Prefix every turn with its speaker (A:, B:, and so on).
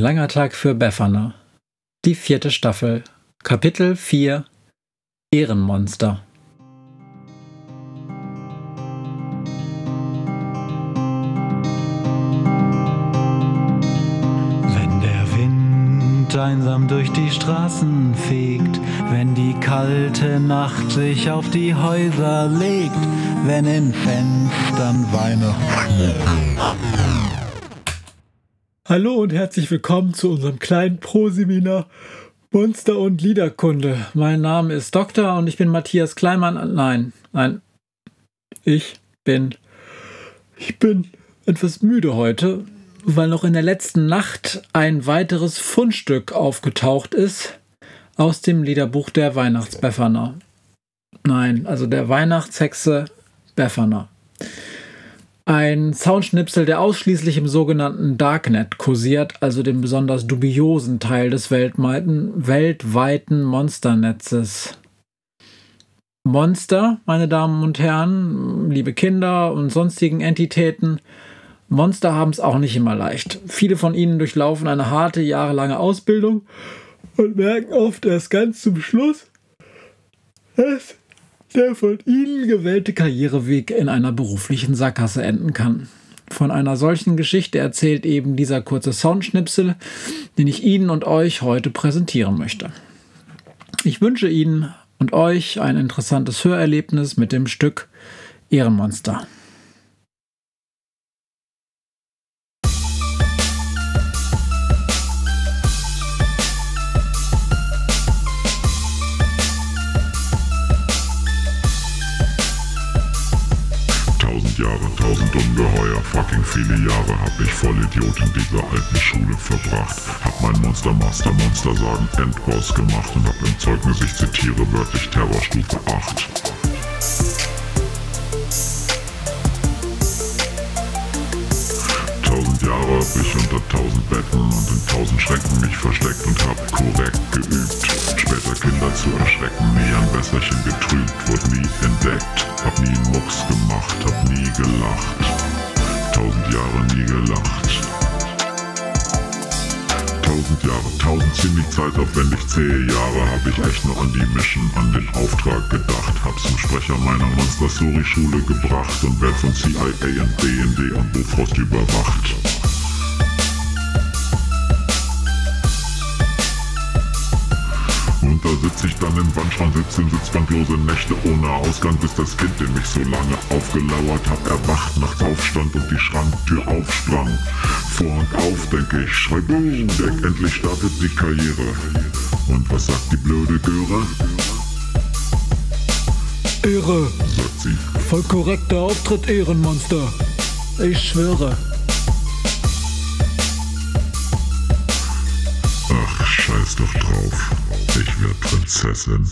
A: langer Tag für Befana. Die vierte Staffel. Kapitel 4 Ehrenmonster.
B: Wenn der Wind einsam durch die Straßen fegt, wenn die kalte Nacht sich auf die Häuser legt, wenn in Fenstern Weihnachtsschmücken.
A: Hallo und herzlich willkommen zu unserem kleinen Proseminar Monster und Liederkunde. Mein Name ist Doktor und ich bin Matthias Kleimann. Nein, nein, ich bin, ich bin etwas müde heute, weil noch in der letzten Nacht ein weiteres Fundstück aufgetaucht ist aus dem Liederbuch der Weihnachtsbefferner. Nein, also der Weihnachtshexe Befferner. Ein Soundschnipsel, der ausschließlich im sogenannten Darknet kursiert, also dem besonders dubiosen Teil des weltweiten, Monsternetzes. Monster, meine Damen und Herren, liebe Kinder und sonstigen Entitäten, Monster haben es auch nicht immer leicht. Viele von ihnen durchlaufen eine harte, jahrelange Ausbildung und merken oft erst ganz zum Schluss, dass der von Ihnen gewählte Karriereweg in einer beruflichen Sackgasse enden kann. Von einer solchen Geschichte erzählt eben dieser kurze Soundschnipsel, den ich Ihnen und euch heute präsentieren möchte. Ich wünsche Ihnen und euch ein interessantes Hörerlebnis mit dem Stück Ehrenmonster.
C: Jahre, tausend Ungeheuer, fucking viele Jahre hab ich voll Idiot in dieser alten Schule verbracht. Hab mein Monster Master Monster sagen Endboss gemacht und hab im Zeugnis, ich zitiere wörtlich Terrorstufe 8. Tausend Jahre hab ich unter tausend Betten und in tausend Schrecken mich versteckt und hab korrekt geübt. Später Kinder zu erschrecken, nie ein Wässerchen getrübt, wurde nie entdeckt. Hab nie Mucks gemacht, gelacht. Tausend Jahre nie gelacht. Tausend Jahre, tausend ziemlich zeitaufwendig, zähe Jahre hab ich echt noch an die Mission, an den Auftrag gedacht. Hab zum Sprecher meiner Monster-Story-Schule gebracht und werd von CIA und BND und Bofrost überwacht. Ich dann im Wandschrank, sitz in sitzbandlose Nächte ohne Ausgang, bis das Kind, dem ich so lange aufgelauert hab, erwacht, nachts aufstand und die Schranktür aufsprang. Vorhang auf, denke ich, schrei boom, denk, endlich startet die Karriere. Und was sagt die blöde Göre?
A: Ehre,
C: Sagt sie,
A: voll korrekter Auftritt, Ehrenmonster. Ich schwöre.
C: Ach, scheiß doch drauf. Ich werd Prinzessin.